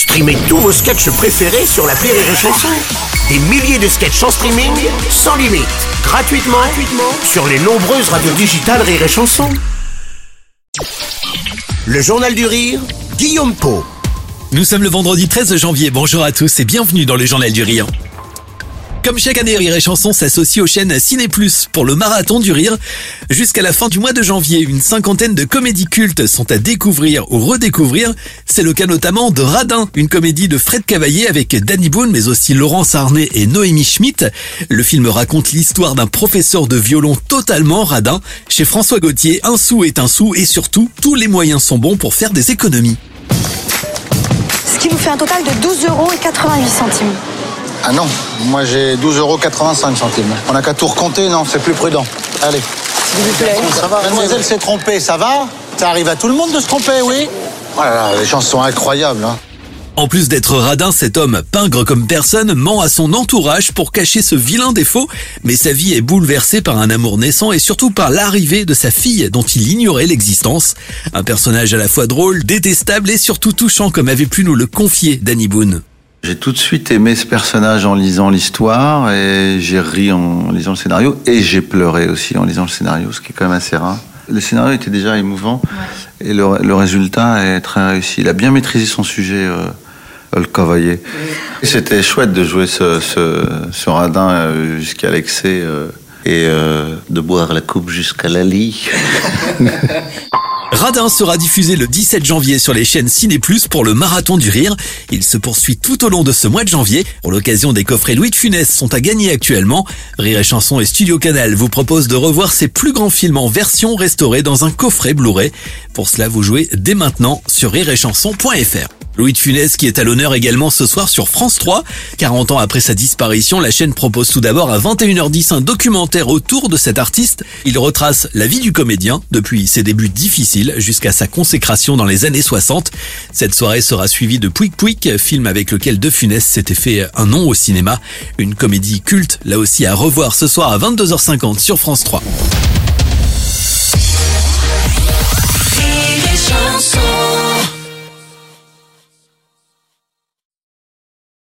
Streamez tous vos sketchs préférés sur la Rire et Chanson. Des milliers de sketchs en streaming, sans limite, gratuitement, gratuitement sur les nombreuses radios digitales Rire et. Le Journal du Rire, Guillaume Po. Nous sommes le vendredi 13 janvier. Bonjour à tous et bienvenue dans le Journal du Rire. Comme chaque année, Rire et Chanson s'associe aux chaînes Ciné Plus pour le marathon du rire. Jusqu'à la fin du mois de janvier, une cinquantaine de comédies cultes sont à découvrir ou redécouvrir. C'est le cas notamment de Radin, une comédie de Fred Cavaillé avec Danny Boone, mais aussi Laurence Arnay et Noémie Schmidt. Le film raconte l'histoire d'un professeur de violon totalement radin. Chez François Gauthier, un sou est un sou et surtout, tous les moyens sont bons pour faire des économies. Ce qui vous fait un total de 12 euros et 88 centimes. Ah non, moi j'ai 12,85 euros centimes. On n'a qu'à tout recompter, non, c'est plus prudent. Allez. S'il vous plaît. Ça va, mademoiselle s'est trompée, ça va? Ça arrive à tout le monde de se tromper, oui? Oh là là, les gens sont incroyables, hein. En plus d'être radin, cet homme, pingre comme personne, ment à son entourage pour cacher ce vilain défaut, mais sa vie est bouleversée par un amour naissant et surtout par l'arrivée de sa fille dont il ignorait l'existence. Un personnage à la fois drôle, détestable et surtout touchant comme avait pu nous le confier Danny Boone. J'ai tout de suite aimé ce personnage en lisant l'histoire et j'ai ri en lisant le scénario et j'ai pleuré aussi en lisant le scénario, ce qui est quand même assez rare. Le scénario était déjà émouvant et le, le résultat est très réussi. Il a bien maîtrisé son sujet, euh, le cavalier. C'était chouette de jouer ce, ce, ce radin euh, jusqu'à l'excès euh, et euh, de boire la coupe jusqu'à la lit. Radin sera diffusé le 17 janvier sur les chaînes Ciné Plus pour le marathon du rire. Il se poursuit tout au long de ce mois de janvier. Pour l'occasion, des coffrets Louis de Funès sont à gagner actuellement. Rire et Chanson et Studio Canal vous proposent de revoir ces plus grands films en version restaurée dans un coffret Blu-ray. Pour cela, vous jouez dès maintenant sur rireetchanson.fr. Louis de Funès qui est à l'honneur également ce soir sur France 3. 40 ans après sa disparition, la chaîne propose tout d'abord à 21h10 un documentaire autour de cet artiste. Il retrace la vie du comédien depuis ses débuts difficiles jusqu'à sa consécration dans les années 60. Cette soirée sera suivie de Pouic Pouic, film avec lequel De Funès s'était fait un nom au cinéma. Une comédie culte, là aussi à revoir ce soir à 22h50 sur France 3.